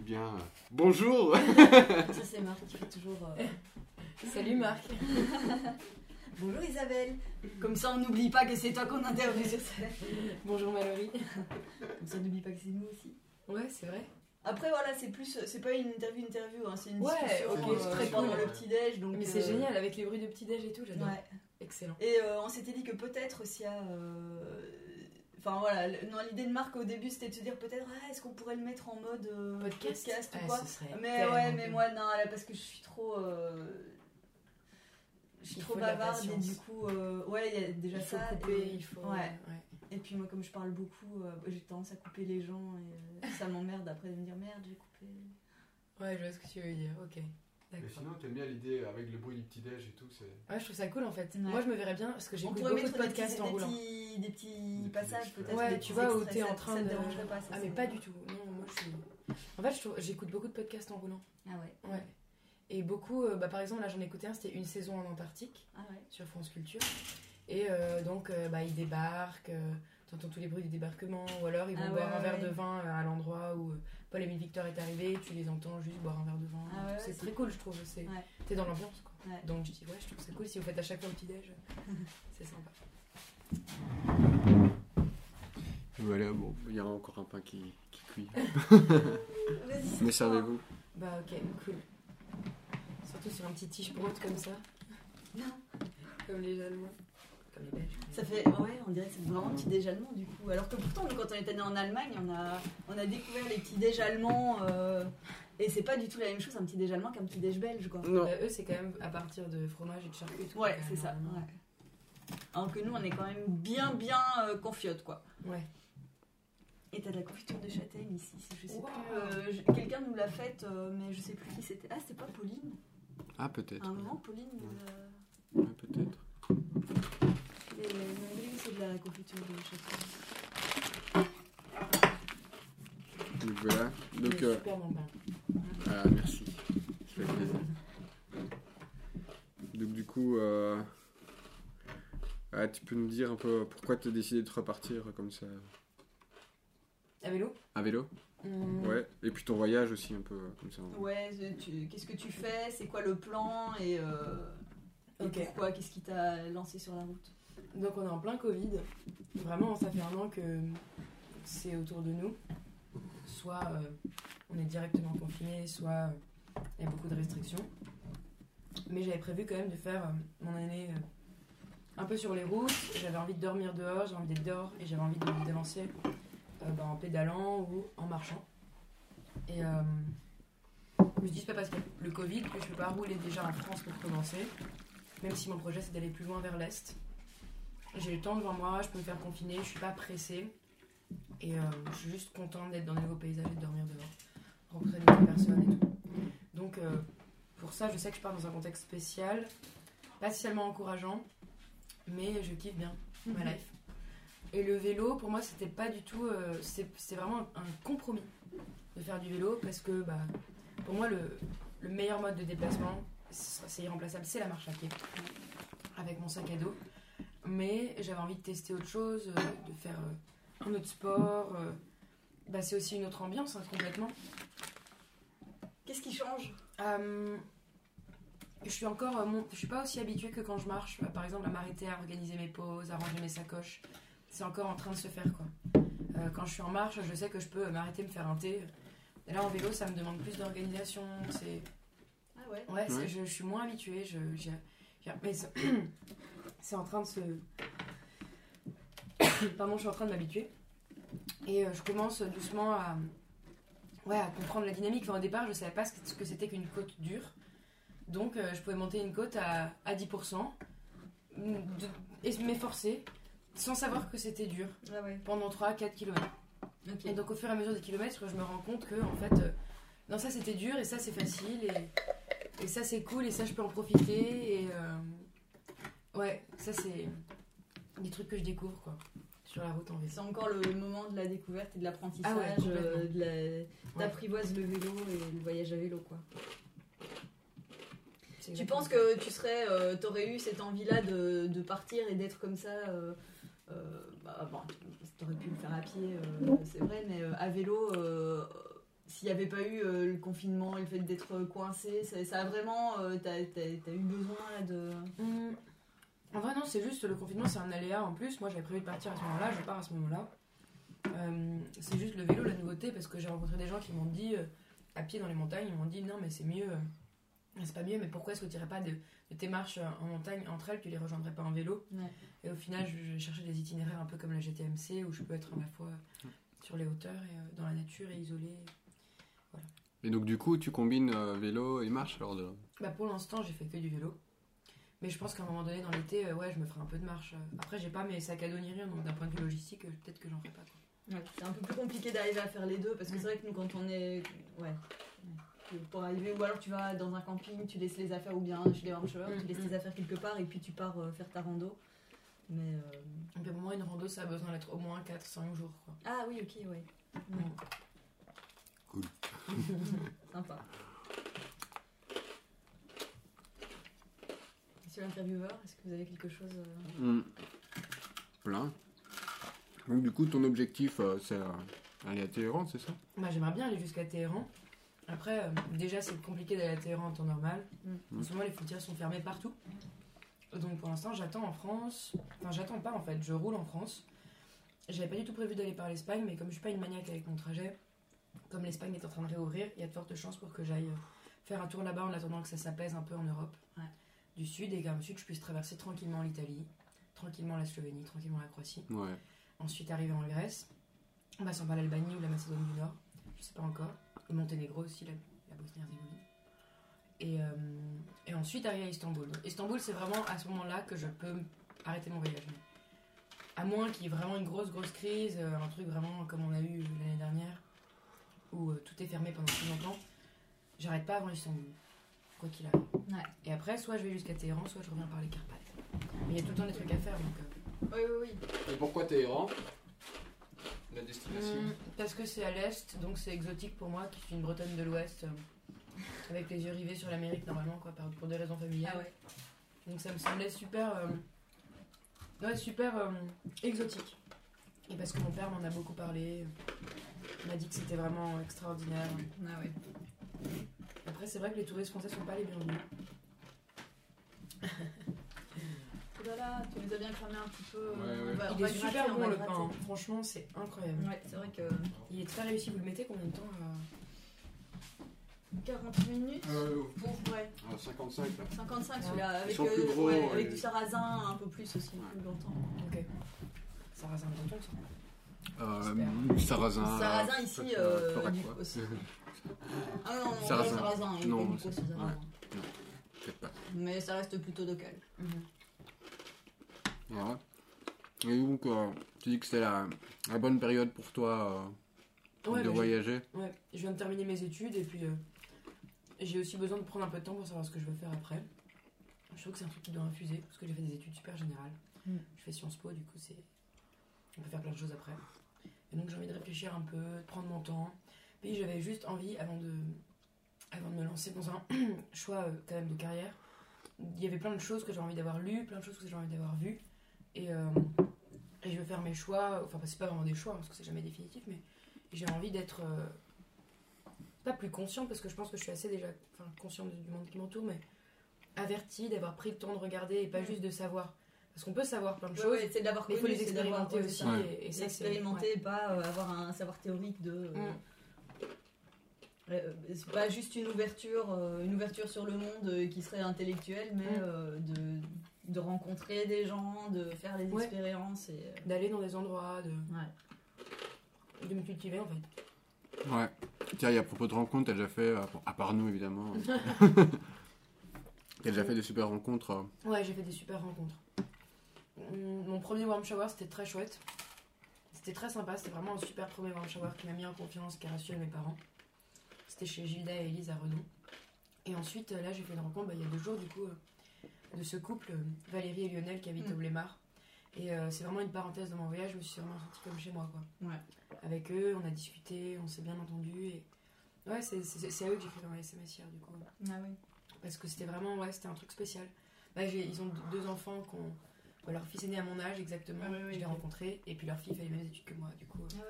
Eh bien, euh, bonjour Ça, c'est Marc qui fait toujours. euh, Salut Marc. Bonjour Isabelle Comme ça, on n'oublie pas que c'est toi qu'on interviewe sur scène. Bonjour Mallory. Comme ça, on n'oublie pas que c'est nous aussi. Ouais, c'est vrai. Après, voilà, c'est plus. C'est pas une interview, interview, hein, c'est une Ouais, discussion ok, euh, très pendant cool. le petit-déj. Donc, Mais c'est euh, génial avec les bruits de petit-déj et tout, j'adore. Ouais. Excellent. Et euh, on s'était dit que peut-être s'il y a. euh, Enfin voilà, non, l'idée de Marc au début c'était de se dire peut-être ah, est-ce qu'on pourrait le mettre en mode euh, Podcast, ou Ouais, quoi. ce serait Mais ouais, mais moi non, là parce que je suis trop. euh, Je suis Il trop bavarde et du coup, euh, ouais, il y a déjà Il faut ça. couper, et, il faut. Ouais. et puis moi, comme je parle beaucoup, euh, j'ai tendance à couper les gens et ça m'emmerde après de me dire merde, j'ai coupé. Ouais, je vois ce que tu veux dire, ok. Mais sinon, t'aimes bien l'idée avec le bruit du petit-déj et tout, c'est... Ouais, je trouve ça cool en fait. Ouais. Moi, je me verrais bien parce que pourrait beaucoup de mettre des podcasts petits, en des roulant. petits, des petits Des passages petits peut-être. Ouais, des tu vois, où t'es en train ça te de. dérangerait pas, ça, Ah, mais pas du tout. Non, moi je suis. En fait, je trouve- j'écoute beaucoup de podcasts en roulant. Ah ouais. Ouais. Et beaucoup, euh, bah, par exemple, là j'en ai écouté un, c'était Une saison en Antarctique Ah ouais. sur France Culture. Et euh, donc, euh, bah, ils débarquent, euh, t'entends tous les bruits du débarquement, ou alors ils vont Ah ouais, boire un verre ouais. de vin euh, à l'endroit où euh, Paul-Émile Victor est arrivé, tu les entends juste boire un verre de vin. Ah ouais, c'est très cool, je trouve. C'est... Ouais. T'es dans l'ambiance, quoi. Ouais. Donc je dis, ouais, je trouve ça cool si vous faites à chaque fois le petit-déj. c'est sympa. Voilà, bon, il y aura encore un pain qui, qui cuit. Mais servez-vous. Bah, ok, cool. Surtout sur un petit tige brut comme ça. Non. Comme les Allemands. Comme les Belges. Ça fait, ouais, on dirait que c'est vraiment un petit déj allemand du coup. Alors que pourtant, nous, quand on était né en Allemagne, on a, on a découvert les petits déj allemands euh, et c'est pas du tout la même chose un petit déj allemand qu'un petit déj belge quoi. Non. Bah, eux, c'est quand même à partir de fromage et de charcuterie. Ouais, quand c'est ça. Ouais. Alors que nous, on est quand même bien, bien euh, confiote quoi. Ouais. Et t'as de la confiture de châtaigne ici. c'est- Je sais Wow. plus. euh, je- Quelqu'un nous l'a faite, euh, mais je sais plus qui c'était. Ah, c'était pas Pauline? Ah, À peut-être. un moment, Pauline nous l'a. Ouais. Les- C'est de la confiture de châtaigne. Donc voilà. Il Donc, euh, super bon pain. ah, merci. Ça fait plaisir. Donc du coup, euh, ah, tu peux nous dire un peu pourquoi tu as décidé de repartir comme ça? À vélo? À vélo? Hum, Ouais. Et puis ton voyage aussi un peu comme ça. Ouais, euh, tu- qu'est-ce que tu fais? C'est quoi le plan? Et, euh, et Ok. pourquoi? Qu'est-ce qui t'a lancé sur la route? Donc on est en plein Covid. Vraiment, ça fait un an que c'est autour de nous. Soit euh, on est directement confiné, soit euh, il y a beaucoup de restrictions. Mais j'avais prévu quand même de faire euh, mon année un peu sur les routes. J'avais envie de dormir dehors, j'avais envie d'être dehors et j'avais envie de me délancer bah, en pédalant ou en marchant. Et je me dis, c'est pas parce que le Covid que je peux pas rouler déjà en France pour commencer. Même si mon projet c'est d'aller plus loin vers l'Est. J'ai le temps devant moi, je peux me faire confiner, je suis pas pressée. Et euh, je suis juste contente d'être dans des nouveaux paysages et de dormir dehors. Rencontrer de nouvelles personnes et tout. Donc euh, pour ça, je sais que je pars dans un contexte spécial, pas spécialement encourageant, mais je kiffe bien ma life. Et le vélo, pour moi, c'était pas du tout. euh, c'est vraiment un compromis de faire du vélo parce que bah, pour moi, le, le meilleur mode de déplacement, c'est irremplaçable, c'est la marche à pied avec mon sac à dos. Mais j'avais envie de tester autre chose, euh, de faire euh, un autre sport. euh, bah, c'est aussi une autre ambiance hein, complètement. Qu'est-ce qui change? Euh, je suis encore, euh, mon- je suis pas aussi habituée que quand je marche. Euh, Par exemple, à m'arrêter à organiser mes pauses, à ranger mes sacoches. C'est encore en train de se faire quoi. Euh, quand je suis en marche, je sais que je peux m'arrêter, me faire un thé. Et là, en vélo, ça me demande plus d'organisation. C'est Ah ouais? Ouais. Je, je suis moins habituée. Je, mais c'est en train de se. Pardon, je suis en train de m'habituer. Et euh, je commence doucement à, ouais, à comprendre la dynamique. Enfin, au départ, je savais pas ce que, c'était qu'une côte dure. Donc, euh, je pouvais monter une côte à, à 10% de- et m'efforcer sans savoir que c'était dur Ah ouais. pendant 3-4 km. Et donc au fur et à mesure des kilomètres, je me rends compte que en fait, euh, non ça c'était dur et ça c'est facile et, et ça c'est cool et ça je peux en profiter et euh, ouais ça c'est des trucs que je découvre quoi sur la route en vélo. C'est encore le moment de la découverte et de l'apprentissage. Ah ouais, euh, de la- T'apprivoises le vélo et le voyage à vélo quoi. C'est Tu penses que tu serais, euh, t'aurais eu cette envie-là de, de partir et d'être comme ça euh, euh, bah, bon, T'aurais pu le faire à pied, euh, c'est vrai, mais euh, à vélo, euh, si s'il n'y avait pas eu euh, le confinement et le fait d'être coincé, ça, ça a vraiment. euh, t'as, t'as- t'as eu besoin là, de. Hum, En vrai, non, c'est juste le confinement, c'est un aléa en plus. Moi, j'avais prévu de partir à ce moment-là, je pars à ce moment-là. Euh, c'est juste le vélo, la nouveauté, parce que j'ai rencontré des gens qui m'ont dit, euh, à pied dans les montagnes, ils m'ont dit non, mais c'est mieux. euh, c'est pas mieux, mais pourquoi est-ce que tu irais pas de, de tes marches en montagne entre elles, tu les rejoindrais pas en vélo Ouais. Et au final, je, je cherchais des itinéraires un peu comme la GTMC, où je peux être à la fois sur les hauteurs et euh, dans la nature et isolé. Et donc, du coup, tu combines euh, vélo et marche alors de... Bah pour l'instant, j'ai fait que du vélo. Mais je pense qu'à un moment donné, dans l'été, euh, ouais, je me ferai un peu de marche. Après, j'ai pas mes sacs à dos ni rien, donc d'un point de vue logistique, euh, peut-être que j'en ferai pas. quoi. Ouais, c'est un peu plus compliqué d'arriver à faire les deux parce que c'est vrai que nous, quand on est. Ouais. Pour arriver, ou alors tu vas dans un camping, tu laisses les affaires, ou bien chez les marcheurs, tu laisses tes affaires quelque part et puis tu pars euh, faire ta rando. Mais. euh, Donc pour moi, une rando, ça a besoin d'être au moins 4-5 jours. Quoi. Ah oui, ok, ouais. Cool. Sympa. Monsieur l'intervieweur, est-ce que vous avez quelque chose euh, Hmm. Plein. Donc, du coup, ton objectif, euh, c'est euh, aller à Téhéran, c'est ça? Bah, J'aimerais bien aller jusqu'à Téhéran. Après, euh, déjà, c'est compliqué d'aller à Téhéran en temps normal. Mm. En ce moment, les frontières sont fermées partout. Donc pour l'instant, j'attends en France. Enfin, j'attends pas en fait, je roule en France. J'avais pas du tout prévu d'aller par l'Espagne, mais comme je suis pas une maniaque avec mon trajet, comme l'Espagne est en train de réouvrir, il y a de fortes chances pour que j'aille faire un tour là-bas en attendant que ça s'apaise un peu en Europe Ouais. Du Sud et qu'ensuite je puisse traverser tranquillement l'Italie, tranquillement la Slovénie, tranquillement la Croatie. Ouais. Ensuite arriver en Grèce, on va s'en pas l'Albanie ou la Macédoine du Nord, je sais pas encore. Le Monténégro aussi, la, la Bosnie-Herzégovine. Et, euh, et ensuite arriver à Istanbul. Donc, Istanbul, c'est vraiment à ce moment-là que je peux arrêter mon voyage. À moins qu'il y ait vraiment une grosse, grosse crise, euh, un truc vraiment comme on a eu l'année dernière, où euh, tout est fermé pendant plus longtemps, j'arrête pas avant Istanbul, quoi qu'il arrive. Ouais. Et après, soit je vais jusqu'à Téhéran, soit je reviens par les Carpates. Mais il y a tout le temps des trucs à faire, donc... euh, Oui, oui, oui. Et pourquoi Téhéran? La destination Hum, parce que c'est à l'est, donc c'est exotique pour moi, qui suis une bretonne de l'ouest, euh, avec les yeux rivés sur l'Amérique normalement, quoi, par- pour des raisons familiales. Ah ouais. Donc ça me semblait super, euh, ouais, super euh, exotique. Et parce que mon père m'en a beaucoup parlé, il m'a dit que c'était vraiment extraordinaire. Ah ouais. Après, c'est vrai que les touristes français sont pas les bienvenus. Oh là là, tu nous as bien cramé un petit peu. Ouais, euh, ouais. on va- on Il va est super on bon le gratter. pain, franchement, c'est incroyable. Ouais, c'est vrai que Il est très réussi, vous le mettez combien de temps euh 40 minutes. Euh, Pour, ouais, 55 là. 55 celui-là, avec, euh, gros, ouais, ouais. avec du sarrasin un peu plus aussi, plus longtemps. Ok. Ça. Euh, sarrasin. sarrasin euh, ici, euh, aussi. Ah non, non, Sarrasin. sarrasin, Non, Mais ça reste plutôt local. Mhm. Ouais. Et donc, euh, tu dis que c'est la, la bonne période pour toi euh, Ouais, de bah, voyager. Ouais, je viens de terminer mes études et puis euh, j'ai aussi besoin de prendre un peu de temps pour savoir ce que je veux faire après. Je trouve que c'est un truc qui doit infuser parce que j'ai fait des études super générales. Mm. Je fais Sciences Po, du coup, c'est. On peut faire plein de choses après. Et donc j'ai envie de réfléchir un peu, de prendre mon temps. Puis j'avais juste envie, avant de, avant de me lancer dans un choix euh, quand même de carrière, il y avait plein de choses que j'ai envie d'avoir lues, plein de choses que j'ai envie d'avoir vues. Et, euh, et je veux faire mes choix, enfin, c'est pas vraiment des choix parce que c'est jamais définitif, mais j'ai envie d'être euh, pas plus consciente parce que je pense que je suis assez déjà consciente du monde qui m'entoure, mais avertie d'avoir pris le temps de regarder et pas juste de savoir. Parce qu'on peut savoir plein de Ouais, choses, ouais, c'est de l'avoir mais il faut connu, les d'avoir- expérimenter aussi. Ouais. Et, et ça. Expérimenter, pas euh, avoir un savoir théorique de. Mm. Euh, c'est pas juste une ouverture, euh, une ouverture sur le monde euh, qui serait intellectuelle, mais Mm. de, de rencontrer des gens, de faire des Ouais. expériences. Et, D'aller dans des endroits, de, ouais. de me cultiver en fait. Ouais. Tiens, et à propos de rencontres, t'as déjà fait, à part nous évidemment, t'as déjà fait des super rencontres. Ouais, j'ai fait des super rencontres. Hum, Mon premier warm shower, c'était très chouette. C'était très sympa, c'était vraiment un super premier warm shower qui m'a mis en confiance, qui a rassuré mes parents. C'était chez Gilda et Elise à Redon. Et ensuite, là, j'ai fait une rencontre bah, il y a deux jours, du coup, euh, de ce couple, euh, Valérie et Lionel, qui habitent Mm. au Blémar. Et euh, c'est vraiment une parenthèse dans mon voyage, je me suis vraiment sentie comme chez moi, quoi. Ouais. Avec eux, on a discuté, on s'est bien entendu. Et... Ouais, c'est- à eux que j'ai fait dans les SMS hier, du coup. Ah oui. Parce que c'était vraiment, ouais, c'était un truc spécial. Bah, ils ont deux enfants qui ont. bah, leur fils est né à mon âge exactement, Ah oui, oui, je l'ai ok. rencontré, et puis leur fille fait les mêmes études que moi, du coup. Ah.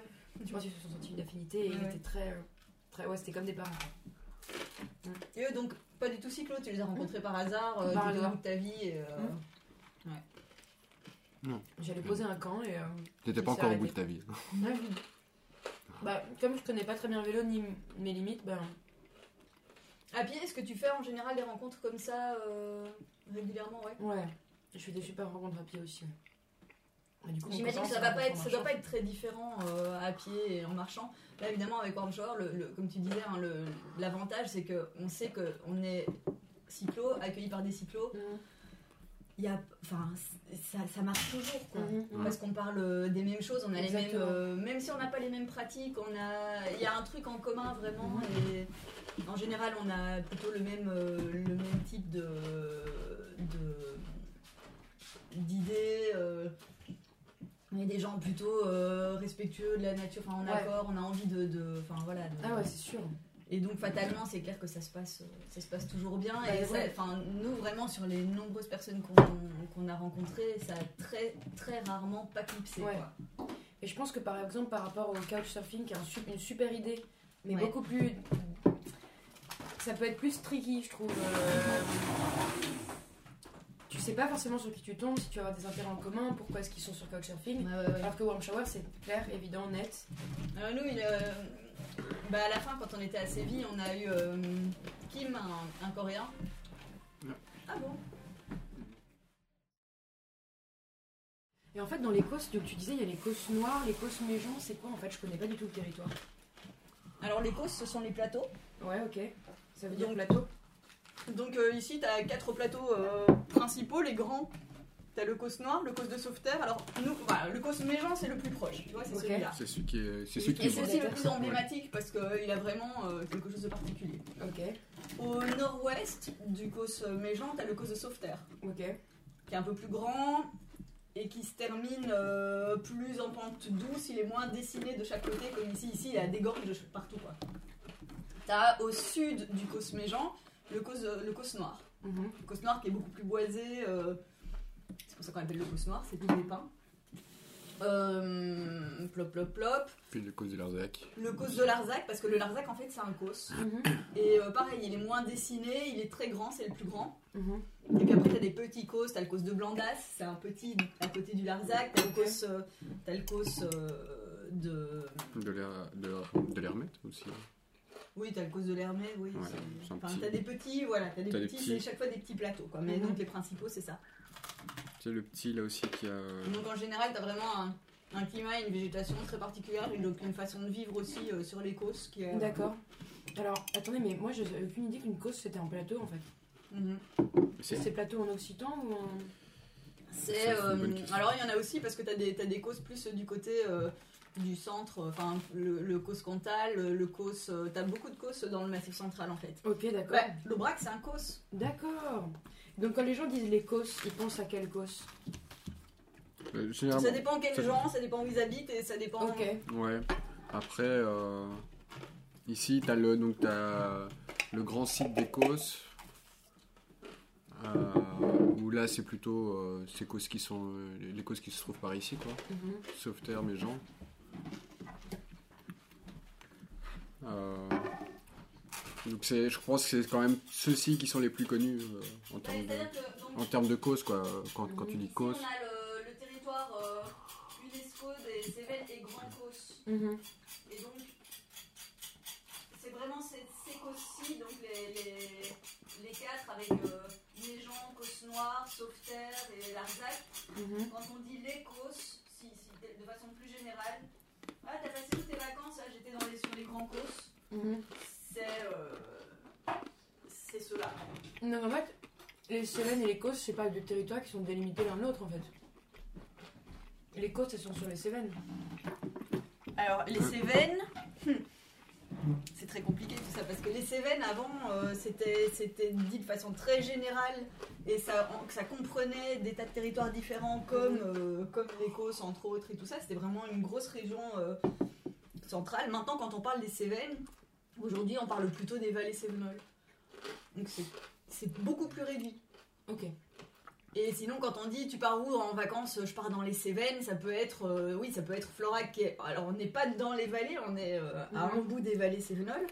Je pense qu'ils se sont sentis une affinité et Ouais, il ouais. était très, euh, Ouais, c'était comme des parents. Et eux, donc, pas du tout cyclo, tu les as rencontrés par hasard, euh, Par tout au hasard. bout de ta vie. Et, euh, J'allais poser un camp et. euh, T'étais Il pas s'est encore au bout de ta vie. Bah, comme je connais pas très bien le vélo ni mes limites, ben À pied, est-ce que tu fais en général des rencontres comme ça euh, régulièrement ouais? Ouais, je fais des super rencontres à pied aussi. ouais. Et du coup, mon J'imagine que ça va pas être, ça doit pas être très différent euh, à pied et en marchant. Là, évidemment, avec Warm Shower, le, le- comme tu disais, hein, le- l'avantage c'est que on sait que on est cyclo, accueilli par des cyclos. Il y a, enfin, ça, ça marche toujours. Quoi. Mhm. Mhm. Parce qu'on parle euh, des mêmes choses, on a les mêmes, euh, même si on n'a pas les mêmes pratiques, on a, il y a un truc en commun vraiment. Et en général, on a plutôt le même, euh, le même type de, de- d'idées. On est des gens plutôt euh, respectueux de la nature, enfin en Ouais. accord, on a envie de, de- enfin voilà. de- Ah ouais, c'est sûr. et donc fatalement, c'est clair que ça se passe, euh, ça se passe toujours bien. Bah, et ça- ouais. enfin, nous vraiment sur les nombreuses personnes qu'on a rencontrées, ça a très très rarement pas clipsé. Ouais. quoi. Et je pense que par exemple, par rapport au couchsurfing, qui est un une super idée, mais Ouais. beaucoup plus. Ça peut être plus tricky, je trouve. euh, sais pas forcément sur qui tu tombes, si tu vas avoir des intérêts en commun, pourquoi est-ce qu'ils sont sur couchsurfing. Ouais, ouais, ouais. Alors que Warm Shower, c'est clair, évident, net. Euh, nous, il, euh, bah, à la fin, quand on était à Séville, on a eu euh, Kim, un, un Coréen. Ouais. Ah bon? Et en fait, dans l'Écosse, donc tu disais, il y a l'Écosse noire, l'Écosse méjean, c'est quoi en fait? Je connais pas du tout le territoire. Alors les côtes, ce sont les plateaux. Ouais, ok. Ça veut dire Donc- plateau? Donc euh, ici, tu as quatre plateaux euh, principaux, les grands. Tu as le cos noir, le cos de sauveterre. Alors, nous, voilà, le cos méjean, c'est le plus proche. Tu vois, c'est celui-là. C'est celui qui est, c'est celui qui Et est c'est aussi le plus emblématique parce qu'il a vraiment euh, quelque chose de particulier. Ok, Au nord-ouest du cos méjean, tu as le cos de sauveterre, ok. qui est un peu plus grand et qui se termine euh, plus en pente douce. Il est moins dessiné de chaque côté, comme ici. Ici, il y a des gorges de partout. Tu as au sud du cos méjean le cos, le cos noir. Mhm. Le cos noir qui est beaucoup plus boisé. euh, c'est pour ça qu'on appelle le cos noir, c'est tout des pins. Euh, plop, plop, plop. Puis le cause de Larzac. Le cos de Larzac, parce que le Larzac, en fait, c'est un cos. Mhm. Et euh, pareil, il est moins dessiné, il est très grand, c'est le plus grand. Mhm. Et puis après, t'as des petits cos, t'as le cos de Blandas, c'est un petit à côté du Larzac. T'as le cos, euh, t'as le cos euh, de. De l'air- de de l'hermette aussi. Oui, t'as le cos de l'Hermès, oui. C'est- c'est Enfin, petit- t'as des petits, voilà, t'as des T'as des petits, petits. c'est chaque fois des petits plateaux, quoi. Mais Mhm. donc les principaux, c'est ça. Tu sais, le petit là aussi qui a. Donc en général, t'as vraiment un, un climat et une végétation très particulière, et donc une façon de vivre aussi euh, sur les causes qui est. D'accord. Alors, attendez, mais moi, j'avais aucune idée qu'une cause c'était un plateau en fait. Mhm. C'est C'est ces plateaux en occitan ou en. C'est. Ça, c'est une euh, alors il y en a aussi parce que t'as des, t'as des causes plus du côté euh, du centre, enfin le, le Cantal, le, le cause. euh, t'as beaucoup de causes dans le massif central en fait. Ok, d'accord. Ouais, l'Aubrac c'est un cause. D'accord. Donc, quand les gens disent les causes, ils pensent à quelle cause Euh, généralement- Ça dépend quels ça- gens, ça dépend où ils habitent et ça dépend. Ok. Ouais. Après, euh, ici, t'as le, donc, t'as le grand site d'Écosse. Euh, où là, c'est plutôt euh, ces causes qui sont, euh, les- causes qui se trouvent par ici, quoi. Mhm. Sauveterre, mes gens. Euh, donc c'est, je pense que c'est quand même ceux-ci qui sont les plus connus euh, en, termes de, donc, en termes de cause, quoi. Quand, quand tu dis cause. on a le, le territoire euh, UNESCO des Cévennes et Grand Causse. Mhm. Et donc, c'est vraiment ces, ces causes-ci, donc les, les, les quatre avec euh, Méjean, Causse Noire, Sauveterre et Larzac. Mhm. Quand on dit les causes, si, si, de, de façon plus générale, ah, t'as passé toutes tes vacances, ah, j'étais dans les, sur les grands causes, Mhm. c'est euh, c'est ceux-là. Non, en fait, les Cévennes et les Causes, c'est pas deux territoires qui sont délimités l'un de l'autre en fait. Les Causes, elles sont sur les Cévennes. Alors, les Cévennes, hmm, c'est très compliqué tout ça, parce que les Cévennes, avant, euh, c'était c'était dit de façon très générale, et ça, ça comprenait des tas de territoires différents, comme, euh, comme l'Écosse, entre autres, et tout ça. C'était vraiment une grosse région euh, centrale. Maintenant, quand on parle des Cévennes, aujourd'hui, on parle plutôt des vallées cévenoles. Donc, c'est- c'est beaucoup plus réduit. Ok. Et sinon, quand on dit tu pars où en vacances, je pars dans les Cévennes, ça peut être, euh, oui, ça peut être Florac. Qui est, alors, on n'est pas dans les vallées, on est euh, à un bout des vallées cévenoles,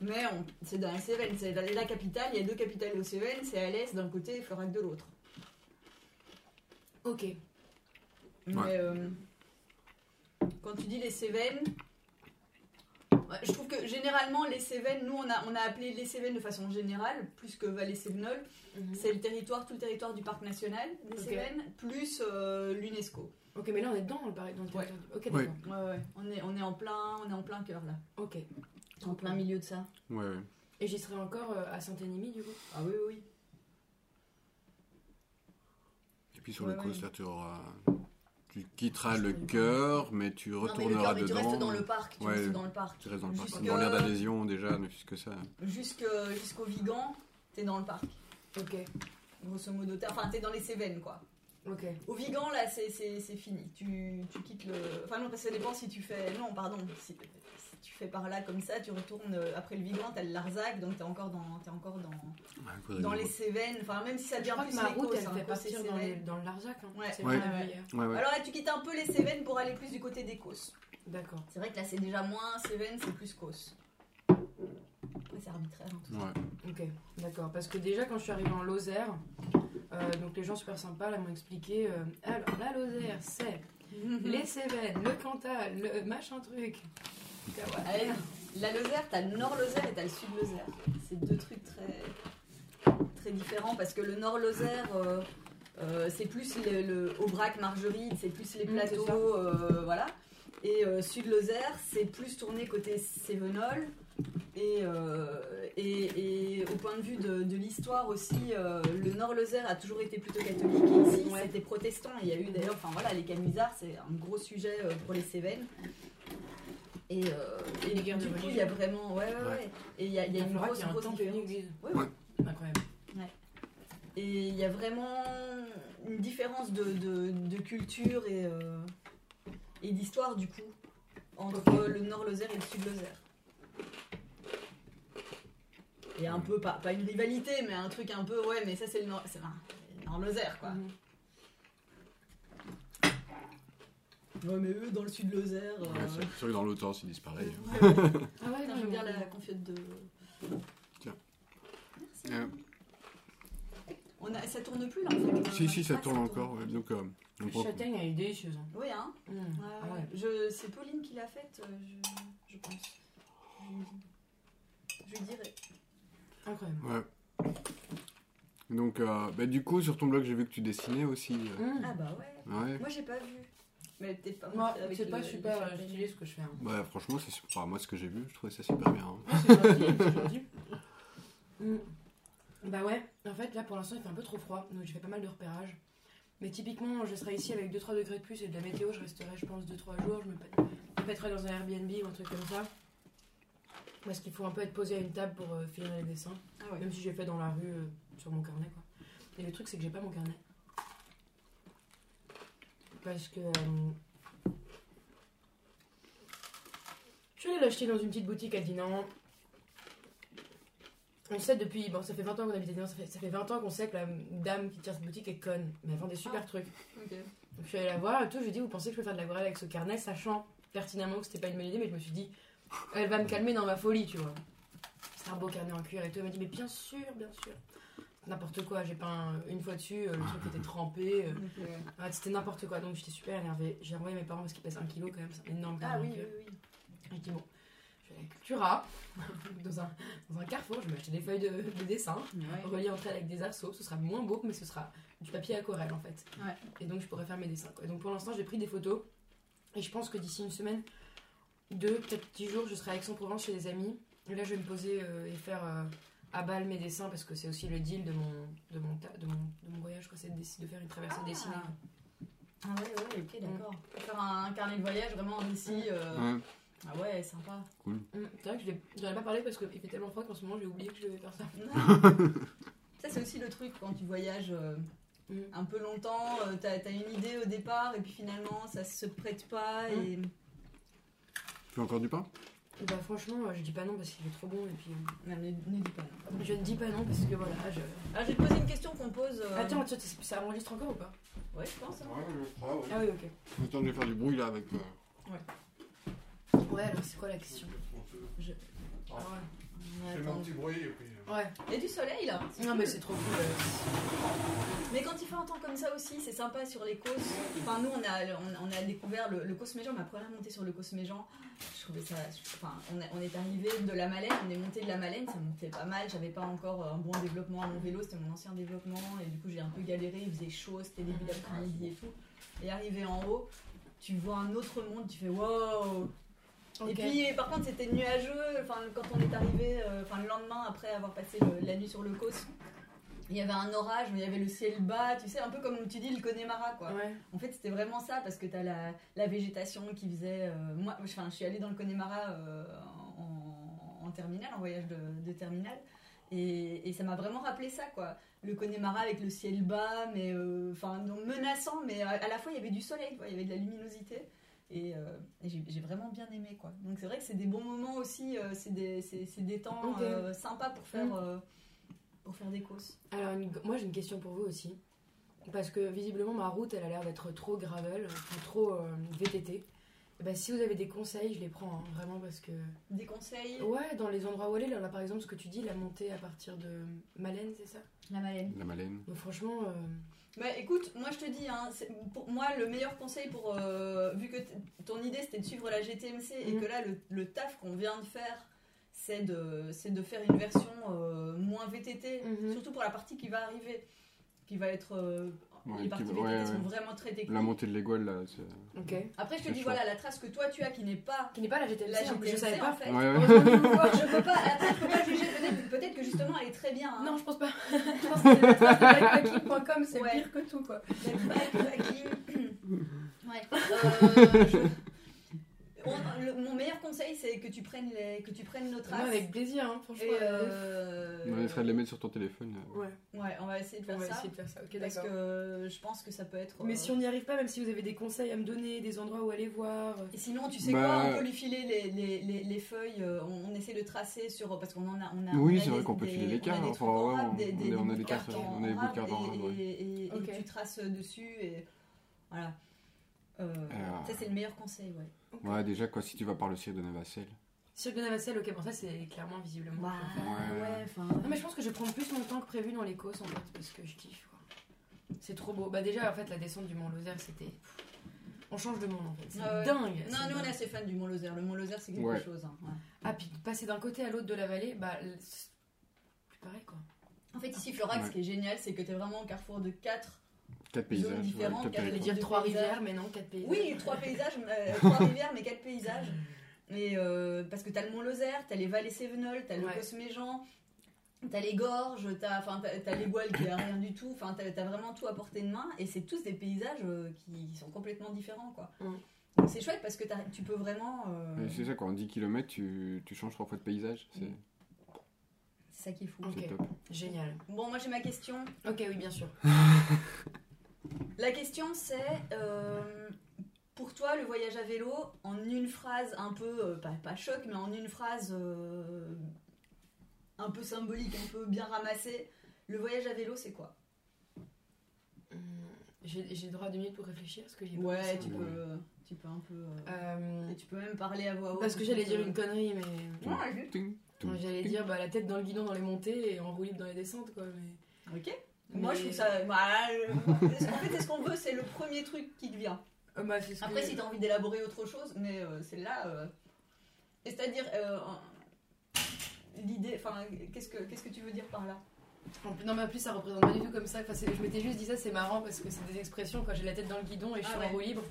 mais on- c'est dans les Cévennes. C'est la, la capitale. Il y a deux capitales aux Cévennes, c'est Alès d'un côté et Florac de l'autre. Ok. Mais euh, quand tu dis les Cévennes, je trouve que généralement les Cévennes, nous on a, on a appelé les Cévennes de façon générale, plus que Vallée Cévenole. Mhm. C'est le territoire, tout le territoire du parc national des Ok. Cévennes, plus euh, l'UNESCO. Ok, mais là on est dedans, dans le dans le Ouais. Ok, Ouais. d'accord. Ouais, ouais. On est, on est en plein, on est en plein cœur là, Ok. en plein milieu de ça. Ouais, ouais. Et j'y serai encore euh, à Saint-Énimie du coup Ah oui, oui. Et puis sur Ouais, le ouais. coaster, tu auras. Tu quitteras le cœur, mais tu Non, mais le retourneras cœur, mais tu dedans. restes dans le parc, tu Ouais. restes dans le parc. Tu restes dans le parc. Jusque- Une bannière d'adhésion déjà, ne fût-ce que ça. Jusque- Jusqu'au Vigan, t'es dans le parc. Ok. Grosso modo, t'es- enfin t'es dans les Cévennes quoi. Ok. Au Vigan, là, c'est- c'est c'est fini. Tu, tu quittes le. Enfin, non, parce que ça dépend si tu fais. Non, pardon. Si tu fais par là comme ça, tu retournes euh, après le Vigan, t'as le Larzac, donc t'es encore dans, t'es encore dans, Ouais, dans les Cévennes. Enfin, même si ça devient plus ma les route elle hein, fait partir dans, les- dans le Larzac. Hein. Ouais. C'est Ouais. Alors là, tu quittes un peu les Cévennes pour aller plus du côté des Causses. D'accord. C'est vrai que là, c'est déjà moins Cévennes, c'est plus Causses. Après, c'est arbitraire. hein, tout ça. Ouais. Ok, d'accord. Parce que déjà, quand je suis arrivée en Lozère, euh, donc les gens super sympas là m'ont expliqué. euh, alors, la Lozère, c'est les Cévennes, le Cantal, le machin truc. Ouais. La Lozère, t'as le Nord Lozère et t'as le Sud Lozère. C'est deux trucs très, très différents parce que le Nord Lozère, euh, euh, c'est plus le, le Aubrac, Marguerite, c'est plus les Mm, plateaux, ça. euh, voilà. Et euh, Sud Lozère, c'est plus tourné côté Cévenol. Et, et, et au point de vue de, de l'histoire aussi, le Nord Lozère a toujours été plutôt catholique. Et ici, Ouais. c'était protestant. Il y a eu d'ailleurs, enfin voilà, les Camisards, c'est un gros sujet pour les Cévennes. Et, euh, et Les guerres du de coup, il y a vraiment, ouais, ouais, Ouais. ouais. Et il y a, il y a une grosse, y a un grosse et différence. Ouais, Ouais. Incroyable. Et il y a vraiment une différence de, de, de culture et, euh, et d'histoire du coup entre le Nord Lozère et le Sud Lozère. Il y a un peu, pas, pas une rivalité, mais un truc un peu, ouais, mais ça c'est le Nord, c'est, enfin, le Nord Lozère quoi. Mhm. Ouais, mais eux dans le Sud Lozère. euh, Ouais, c'est c'est vrai que dans sens, ils disent pareil. ouais, ouais. Ah ouais, Putain, non, je veux mais bien la confiote de. Tiens. Merci. Euh, On a, ça tourne plus là en fait. si, si, ça tourne encore. ouais. Donc, euh, donc, châtaigne, elle est délicieuse. Oui, hein. Ouais, Ah ouais. ouais. Je, c'est Pauline qui l'a faite, euh, je, je pense. Je, je lui dirai. Incroyable. ouais. Donc, euh, bah, du coup, sur ton blog, j'ai vu que tu dessinais aussi. euh, Mhm. Ah bah ouais. Ouais. Moi j'ai pas vu. Mais peut-être pas Moi, c'est le- pas le super châtaigne. stylé ce que je fais. hein. Ouais, franchement, c'est super. moi, ce que j'ai vu, je trouvais ça super bien. hein. C'est gentil. Mm. Bah ouais, en fait là pour l'instant il fait un peu trop froid, donc j'ai fait pas mal de repérage. Mais typiquement je serai ici avec 2-3 degrés de plus et de la météo, je resterai je pense 2-3 jours, je je me pèterai dans un Airbnb ou un truc comme ça. Parce qu'il faut un peu être posé à une table pour euh, finir les dessins, Ah ouais. même si j'ai fait dans la rue euh, sur mon carnet quoi. Et le truc c'est que j'ai pas mon carnet. Parce que... euh, je suis allée l'acheter dans une petite boutique à Dinan. On sait depuis, bon, ça fait 20 ans qu'on habite à Dinan, ça fait, ça fait 20 ans qu'on sait que la dame qui tient cette boutique est conne, mais elle vend des super trucs. Ok. Donc, je suis allée la voir et tout, je lui ai dit, vous pensez que je peux faire de l'aquarelle avec ce carnet, sachant pertinemment que c'était pas une bonne idée, mais je me suis dit, elle va me calmer dans ma folie, tu vois. C'est un beau carnet en cuir et tout. Elle m'a dit, mais bien sûr, bien sûr. N'importe quoi, j'ai peint une fois dessus, euh, le truc était trempé. euh, ouais, c'était n'importe quoi, donc j'étais super énervée. J'ai envoyé mes parents parce qu'ils pèsent un kilo quand même, c'est énorme Ah oui, oui, oui. J'ai dit bon, je vais à la Cultura, dans un, dans un carrefour, je vais m'acheter des feuilles de, de dessin, Ouais. reliées entre elles avec des arceaux, ce sera moins beau, mais ce sera du papier aquarelle en fait. Ouais. Et donc je pourrais faire mes dessins. Quoi. Et donc pour l'instant, j'ai pris des photos, et je pense que d'ici une semaine, deux, peut-être dix jours, je serai à Aix-en-Provence chez des amis. Et là, je vais me poser euh, et faire euh, à balle mes dessins, parce que c'est aussi le deal de mon, de mon, ta- de mon, de mon voyage, c'est de, de faire une traversée Ah. dessinée. Ah ouais, ouais, ok, d'accord. Faire un carnet de voyage vraiment en récit. euh, Ouais. Ah ouais, sympa. Hum, C'est vrai que je j'en ai pas parlé parce qu'il fait tellement froid qu'en ce moment, j'ai oublié que je devais faire ça. Ça, c'est aussi le truc quand tu voyages euh, Mm. un peu longtemps, euh, t'as as une idée au départ et puis finalement ça se prête pas et. Tu veux encore du pain? Bah franchement, euh, je dis pas non parce qu'il est trop bon et puis euh, Non, ne, ne dis pas non. je ne dis pas non parce que voilà, je... Ah, je vais te poser une question qu'on pose. euh, Attends, tu- tu- ça enregistre encore ou pas? Ouais, je pense. hein. Ouais, je crois, ouais. Ah oui, ok. Attends, je vais faire du bruit là avec. euh, Ouais, alors c'est quoi la question? Je... Ah ouais. Mon petit bruit et puis. euh, Ouais. Il y a du soleil là. Non mais c'est trop cool. euh. Mais quand il fait un temps comme ça aussi, c'est sympa sur les causes. Enfin, nous, on a, on, on a découvert le, le Cosméjean, ma première montée sur le Cosméjean. Je trouvais ça. Enfin, on, a- on est arrivé de la Malène, on est monté de la Malène, ça montait pas mal. J'avais pas encore un bon développement à mon vélo, c'était mon ancien développement. Et du coup, j'ai un peu galéré, il faisait chaud, c'était début d'après-midi et tout. Et arrivé en haut, tu vois un autre monde, tu fais wow! Et puis, par contre, c'était nuageux. Enfin, quand on est arrivé, euh, enfin, le lendemain, après avoir passé le- la nuit sur le Cos, il y avait un orage, mais il y avait le ciel bas, tu sais, un peu comme tu dis le Connemara, quoi. Ouais. En fait, c'était vraiment ça, parce que tu as la, la végétation qui faisait. euh, moi, enfin, je suis allée dans le Connemara euh, en, en terminale, en voyage de, de terminale, et, et ça m'a vraiment rappelé ça, quoi. Le Connemara avec le ciel bas, mais enfin, menaçant, mais à, à la fois il y avait du soleil, quoi, il y avait de la luminosité. Et, euh, et j'ai j'ai vraiment bien aimé quoi. Donc c'est vrai que c'est des bons moments aussi, euh, c'est des, c'est- c'est des temps euh, sympas pour faire, Mm. euh, pour faire des courses. Alors une- moi j'ai une question pour vous aussi. Parce que visiblement ma route elle a l'air d'être trop gravel, trop euh, VTT. Et ben, si vous avez des conseils, je les prends hein, vraiment parce que. Des conseils? Ouais, dans les endroits où aller, là, là, par exemple ce que tu dis, la montée à partir de Malène, c'est ça? La Malène. La Malène. Donc franchement, euh, Bah écoute, moi je te dis, hein, pour moi le meilleur conseil pour. euh, vu que ton idée c'était de suivre la GTMC et Mhm. que là le, le taf qu'on vient de faire c'est de, de faire une version euh, moins VTT, Mhm. surtout pour la partie qui va arriver, qui va être. euh, Ouais, les qui parties VTT ouais, sont vraiment très techniques. La montée de l'égoile là, c'est. ok. Après je te dis, voilà, la trace que toi tu as qui n'est pas Qui n'est pas la GTMC, la en plus, je savais en pas. fait. Vous voir. Je peux pas, après, je peux pas juger, peut-être peut-être que justement elle est très bien. hein. Non, je pense pas. je pense que c'est la trace de c'est Ouais. pire que tout quoi. Ouais. Euh, je- meilleur conseil, c'est que tu prennes les, que tu prennes nos traces. Avec plaisir, hein, franchement. Et euh, euh, On essaierait de les mettre sur ton téléphone. euh. Ouais, ouais, on va essayer de on faire va ça. essayer de faire ça. Ok, Parce que je pense que ça peut être. Mais euh, si on n'y arrive pas, même si vous avez des conseils à me donner, des endroits où aller voir. Et sinon, tu sais Bah, quoi, on peut lui filer les, les, les, les feuilles, on, on essaie de tracer sur. Parce qu'on en a. On a Oui, c'est vrai des- qu'on peut filer les on a cartes, on- a des de cartes, on a des en bouts de rab cartes en rab, et, tu traces dessus et. Voilà. Euh, Euh, Ça, c'est le meilleur conseil, ouais. Ouais, déjà, quoi, si tu vas par le cirque de Navacelle. Cirque de Navacelle, ok, bon, ça c'est clairement visiblement. Bah, Ouais. ouais, enfin. Non, mais je pense que je vais prendre plus mon temps que prévu dans les courses en fait, parce que je kiffe quoi. C'est trop beau. Bah, déjà, en fait, la descente du Mont Lozère, c'était. On change de monde en fait. C'est Ah ouais. dingue. Non, nous on est assez fans du Mont Lozère. Le Mont Lozère c'est quelque Ouais. chose. hein, ouais. Ah, puis passer d'un côté à l'autre de la vallée, bah. c'est plus pareil quoi. En fait, ici, Florac, Ouais. ce qui est génial, c'est que tu es vraiment au carrefour de quatre. Quatre paysages. Zones différentes, quatre quatre- dire trois paysages. rivières, mais non, quatre pays. Oui, trois paysages, euh, trois rivières, mais quatre paysages. Et euh, parce que tu as le Mont Lozère, tu as les vallées Sévenol, tu as le Ouais. Cosméjean, tu as les gorges, tu as, t'as l'égoile qui a rien du tout. Enfin, tu as, vraiment tout à portée de main. Et c'est tous des paysages euh, qui sont complètement différents. quoi. Mm. Donc c'est chouette parce que t'as- tu peux vraiment. euh, C'est ça, quoi, en 10 km, tu, tu changes trois fois de paysage. C'est Mm. c'est ça qui est fou. Ok. c'est top. Génial. Bon, moi j'ai ma question. Ok, oui, bien sûr. La question c'est euh, pour toi le voyage à vélo en une phrase un peu euh, pas, pas choc mais en une phrase euh, un peu symbolique, un peu bien ramassée. Le voyage à vélo c'est quoi? Hum, J'ai le droit à deux minutes pour réfléchir parce que j'ai Ouais, tu peux, tu peux un peu euh, Euh, et tu peux même parler à voix haute. parce que j'allais dire une connerie, mais. Ouais, J'allais dire bah, la tête dans le guidon dans les montées et en roue libre dans les descentes quoi. Mais... Ok. Moi je trouve ça. bah, en fait, c'est ce qu'on veut, c'est le premier truc qui te vient. Euh, bah, ce Après, que- si tu as envie d'élaborer autre chose, mais euh, c'est là. euh, et C'est-à-dire, euh, l'idée. Enfin, qu'est-ce que, qu'est-ce que tu veux dire par là non mais en plus ça représente pas du tout comme ça. Enfin, je m'étais juste dit ça c'est marrant parce que c'est des expressions quand j'ai la tête dans le guidon et je Ah suis ouais. en roue libre.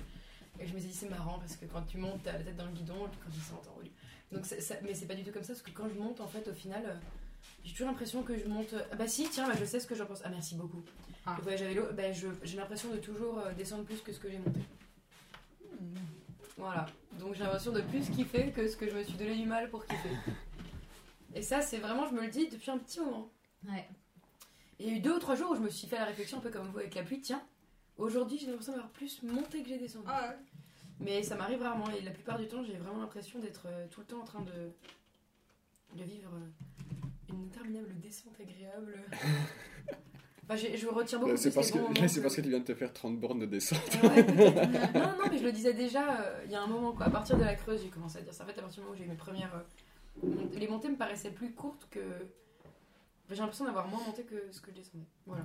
Et je me suis dit c'est marrant parce que quand tu montes t'as la tête dans le guidon et puis quand tu t'es en roue libre. Donc ça- mais c'est pas du tout comme ça parce que quand je monte en fait au final euh, j'ai toujours l'impression que je monte. Ah bah si tiens bah, je sais ce que j'en pense. Ah merci beaucoup. Ah. Le voyage à vélo bah, j'ai l'impression de toujours euh, descendre plus que ce que j'ai monté. Voilà. Donc j'ai l'impression de plus kiffer que ce que je me suis donné du mal pour kiffer. Et ça c'est vraiment je me le dis depuis un petit moment. Ouais. Il y a eu deux ou trois jours où je me suis fait la réflexion un peu comme vous avec la pluie. Tiens, aujourd'hui j'ai l'impression d'avoir plus monté que j'ai descendu. Ah ouais. Mais ça m'arrive rarement et la plupart du temps, j'ai vraiment l'impression d'être euh, tout le temps en train de, de vivre euh, une interminable descente agréable. Enfin, j'ai- je retire beaucoup Là, c'est parce, que, là, c'est parce que tu viens de te faire 30 bornes de descente. Ouais, peut-être. non, non, mais je le disais déjà euh, il y a un moment, quoi. À partir de la Creuse, j'ai commencé à dire ça. En fait, à partir du moment où j'ai eu mes premières. euh, les montées me paraissaient plus courtes que. Enfin, J'ai l'impression d'avoir moins monté que ce que je descendais. Voilà,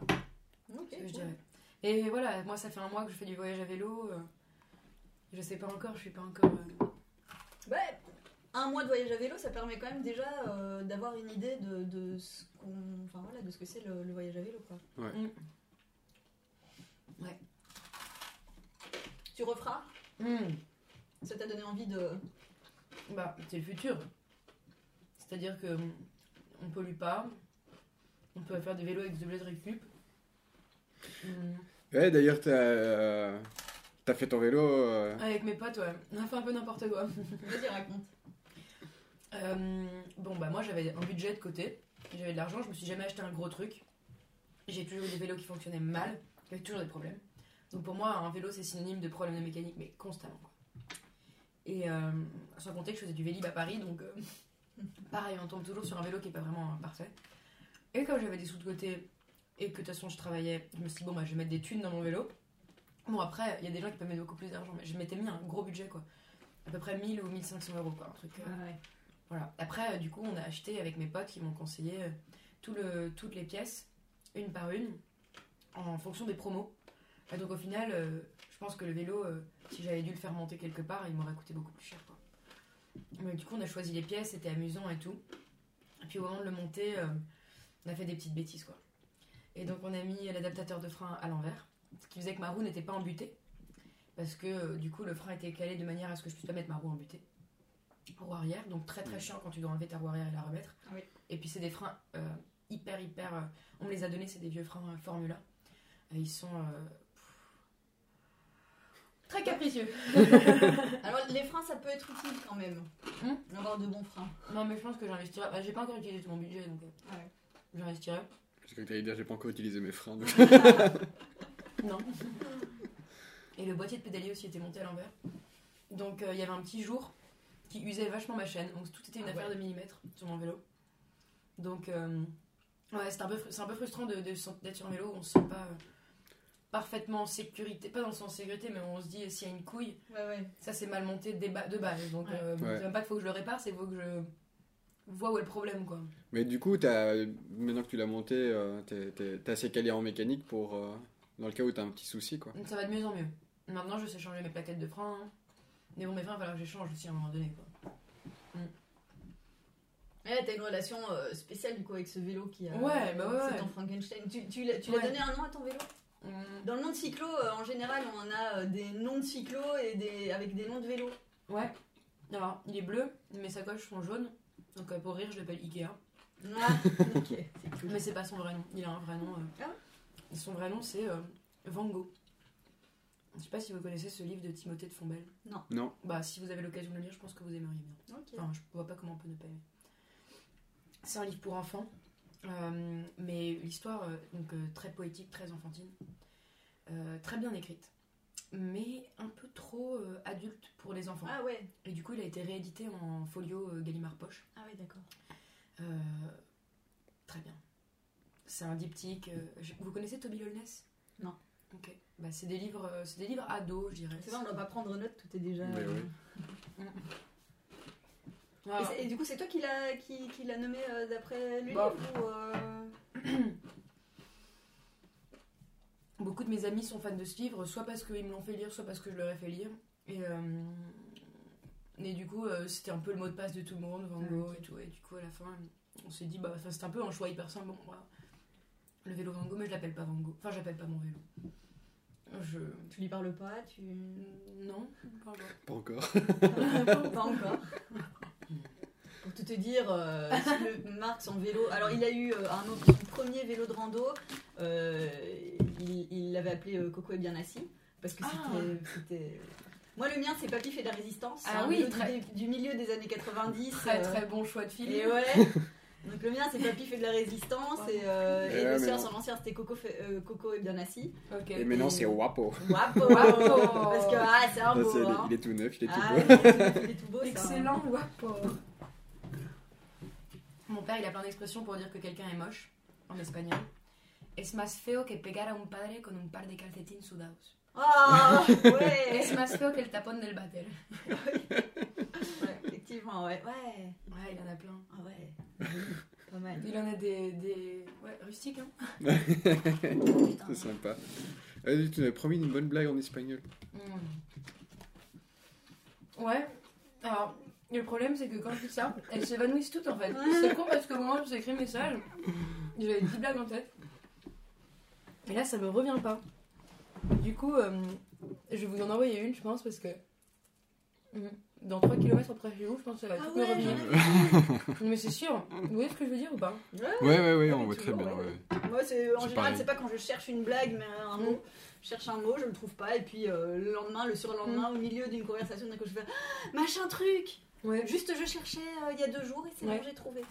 Ok, ce que je cool. dirais. Et voilà, moi, ça fait un mois que je fais du voyage à vélo. euh, je sais pas encore, je suis pas encore. euh, Ouais, un mois de voyage à vélo, ça permet quand même déjà euh, d'avoir une idée de, de ce qu'on, enfin voilà, de ce que c'est le, le voyage à vélo, quoi. mm. Tu referas? Mm. Ça t'a donné envie de. Bah, c'est le futur. C'est-à-dire que on pollue pas. On peut faire des vélos avec des objets de récup. Mm. Ouais, d'ailleurs, t'as euh, t'as fait ton vélo. euh, Avec mes potes, ouais. On a fait un peu n'importe quoi. Vas-y, raconte. Euh, bon, bah, moi j'avais un budget de côté. J'avais de l'argent, je me suis jamais acheté un gros truc. J'ai toujours eu des vélos qui fonctionnaient mal. Avait toujours des problèmes. Donc pour moi, un vélo c'est synonyme de problème de mécanique, mais constamment. quoi. Et euh, sans compter que je faisais du vélib à Paris, donc euh, pareil, on tombe toujours sur un vélo qui est pas vraiment parfait. Et comme j'avais des sous de côté et que de toute façon je travaillais, je me suis dit, bon, bah, je vais mettre des thunes dans mon vélo. Bon, après, il y a des gens qui peuvent mettre beaucoup plus d'argent, mais je m'étais mis un gros budget quoi. À peu près 1000 ou 1500 euros quoi, un truc. euh, ouais. Voilà. Après, euh, du coup, on a acheté avec mes potes qui m'ont conseillé euh, tout le, toutes les pièces, une par une, en fonction des promos. Et donc au final, euh, je pense que le vélo, si j'avais dû le faire monter quelque part, il m'aurait coûté beaucoup plus cher. Quoi. Mais du coup, on a choisi les pièces, c'était amusant et tout. Et puis au moment de le monter, on a fait des petites bêtises. quoi. Et donc on a mis l'adaptateur de frein à l'envers, ce qui faisait que ma roue n'était pas embutée. Parce que du coup, le frein était calé de manière à ce que je puisse pas mettre ma roue embutée. Roue arrière, donc très très chiant quand tu dois enlever ta roue arrière et la remettre. Ah oui. Et puis c'est des freins euh, hyper hyper. euh, on me les a donnés, c'est des vieux freins euh, Formula. Et ils sont euh, très capricieux. Alors, les freins, ça peut être utile quand même. Hmm? Avoir de bons freins. non mais je pense que j'investirai. Bah, j'ai pas encore utilisé tout mon budget donc Ah ouais. j'investirai. Parce que t'allais dire, j'ai pas encore utilisé mes freins. donc- Non. Et le boîtier de pédalier aussi était monté à l'envers. Donc euh, il y avait un petit jour qui usait vachement ma chaîne. Donc tout était une Ah affaire ouais. de millimètres sur mon vélo. Donc euh, ouais, c'est un, peu un peu frustrant de, de d'être sur un vélo où on se sent pas euh, parfaitement en sécurité. Pas dans le sens sécurité, mais on se dit s'il y a une couille, Ouais, ouais. ça c'est mal monté de base. Donc Ouais. euh, Ouais. c'est même pas qu'il faut que je le répare, c'est qu'il faut que je vois où est le problème quoi. Mais du coup, t'as- maintenant que tu l'as monté, euh, t'es- assez calé en mécanique pour. euh, dans le cas où t'as un petit souci, quoi. Ça va de mieux en mieux. Maintenant je sais changer mes plaquettes de frein. hein. Mais bon, mes freins, il va falloir que je les change aussi à un moment donné quoi. Ouais, t'as une relation euh, spéciale du coup avec ce vélo qui a. Ouais, bah ouais, C'est ton Frankenstein. Tu, tu l'as tu l'as Ouais. donné un nom à ton vélo? Hum, Dans le nom de cyclo, euh, en général, on a euh, des noms de cyclo et des avec des noms de vélo. Ouais. Alors, il est bleu, mes sacoches sont jaunes. Donc pour rire, je l'appelle Ikea. Ah, ok, c'est cool. Mais c'est pas son vrai nom. Il a un vrai nom. Ah. Son vrai nom, c'est Van Gogh. Je sais pas si vous connaissez ce livre de Timothée de Fombelle. Non. Bah, si vous avez l'occasion de le lire, je pense que vous aimeriez bien. Ok. Enfin, je vois pas comment on peut ne pas aimer. C'est un livre pour enfants, euh, mais l'histoire, euh, donc euh, très poétique, très enfantine, euh, très bien écrite, mais un peu trop euh, adulte pour les enfants. Ah ouais. Et du coup, il a été réédité en folio euh, Gallimard Poche. Ah ouais, d'accord. Euh, très bien. C'est un diptyque. euh, je- vous connaissez Toby Lolness Non. Ok. Bah, c'est des livres, euh, c'est des livres ados, je dirais. C'est vrai, on doit pas prendre note, tout est déjà. Mais euh, oui. Et, Ah, du coup, c'est toi qui l'as qui, qui l'a nommé euh, d'après lui Bah. ou, euh, Beaucoup de mes amis sont fans de ce livre, soit parce qu'ils me l'ont fait lire, soit parce que je leur ai fait lire. Et, euh, et du coup, euh, c'était un peu le mot de passe de tout le monde, Van Gogh et tout. Et du coup, à la fin, on s'est dit, bah, c'est un peu un choix hyper simple. Bon, voilà. Le vélo Van Gogh, mais je l'appelle pas Van Gogh. Enfin, j'appelle pas mon vélo. Je. tu lui parles pas, tu. Non, pas encore. Pas encore. pas encore. Pour tout te dire, euh, si le Marc, son vélo. Alors, il a eu euh, un autre, son premier vélo de rando. euh, il l'avait appelé euh, Coco est bien assis. Parce que Ah. c'était-. Moi, le mien, c'est Papy fait de la résistance. Ah oui, vélo très- du, du milieu des années 90. Très euh, très bon choix de film. Et ouais. Donc le mien c'est Papy fait de la résistance et, euh, Ouais, et le non. son ancien c'était Coco, fait- euh, Coco est bien assis. Ok. Et maintenant, c'est Wapo. Wapo Wapo. Parce que ah, c'est un beau. c'est- il, est, hein. il est tout neuf, il est tout Ah, beau. il est tout- il est tout beau. ça. Excellent, guapo. Mon père, il a plein d'expressions pour dire que quelqu'un est moche, en espagnol. Es más feo que pegar a un padre con un par de calcetines sudados. Ah ouais. Es más feo que el tapón del váter. Ouais, Effectivement, ouais. Ouais. Ouais, il en a plein. Ah ouais. Pas mal. Il en a des, des... Ouais, rustiques, hein. c'est sympa. Tu m'avais promis une bonne blague en espagnol. Mm. Ouais. Alors, le problème, c'est que quand je dis ça, elles s'évanouissent toutes en fait. C'est con parce que moi, j'ai écrit message, j'avais 10 blagues en tête. Et là, ça me revient pas. Du coup, euh, je vais vous en envoyer une, je pense, parce que. mm, Dans 3 km après chez vous, je pense que ça va Ah tout me revenir. Mais c'est sûr. Vous voyez ce que je veux dire ou pas? Ouais, ouais, ouais, on voit très bien. ouais. ouais. Moi, c'est en général, pareil. c'est pas quand je cherche une blague, mais un Mm. mot. Je cherche un mot, je le trouve pas, et puis euh, le lendemain, le surlendemain, au milieu d'une conversation, d'un coup, je fais Ah, machin truc. Ouais. Juste, je cherchais euh, il y a deux jours et c'est Ouais. bon, j'ai trouvé.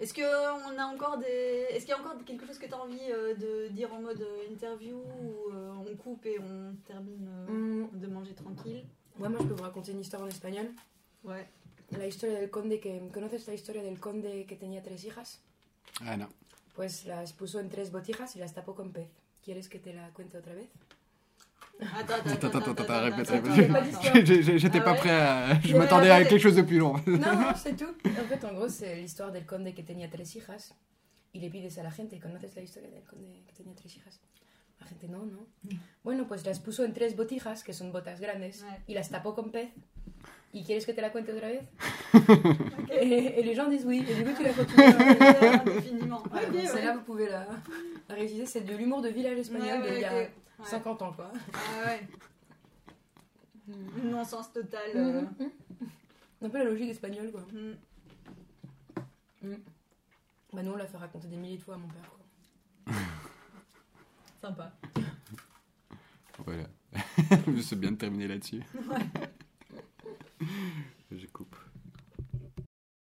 Est-ce que on a encore des, est-ce qu'il y a encore quelque chose que tu as envie euh, de dire en mode interview ou euh, on coupe et on termine euh, Mm. de manger tranquille? Ouais, moi, je peux vous raconter une histoire en espagnol. Ouais. La historia del conde que. ¿Conoces la historia del conde que tenía tres hijas? Ah non. Pues las puso en tres botijas y las tapó con pez. ¿Quieres que te la cuente otra vez Attends, Attends, attends, attends, attends, répète, répète. J'étais Ah pas prêt à. Je m'attendais à quelque chose de plus long. Non, non, c'est tout. En fait, en gros, c'est l'histoire del conde que tenía tres hijas. Y le pides a la gente, ¿conoces la historia del conde que tenía tres hijas? La gente, no, no. Bueno, pues las puso en tres botijas, que son botas grandes, Ouais. y las tapó con pez. ¿Y quieres que te la cuente otra vez? Ok. et, et les gens disent oui. Et du coup, tu la continues. Indéfiniment. Voilà, Ok, donc ouais. Celle-là, vous pouvez la, la réutiliser. C'est de l'humour de village espagnol Ouais, d'il y a ouais, ok. 50 ans, quoi. Ah ouais. Non-sens total. euh. Mhm. Un peu la logique espagnole, quoi. Mm. Bah, nous, on l'a fait raconter des milliers de fois à mon père, quoi. Sympa. Voilà. C'est bien de terminer là-dessus. Je coupe.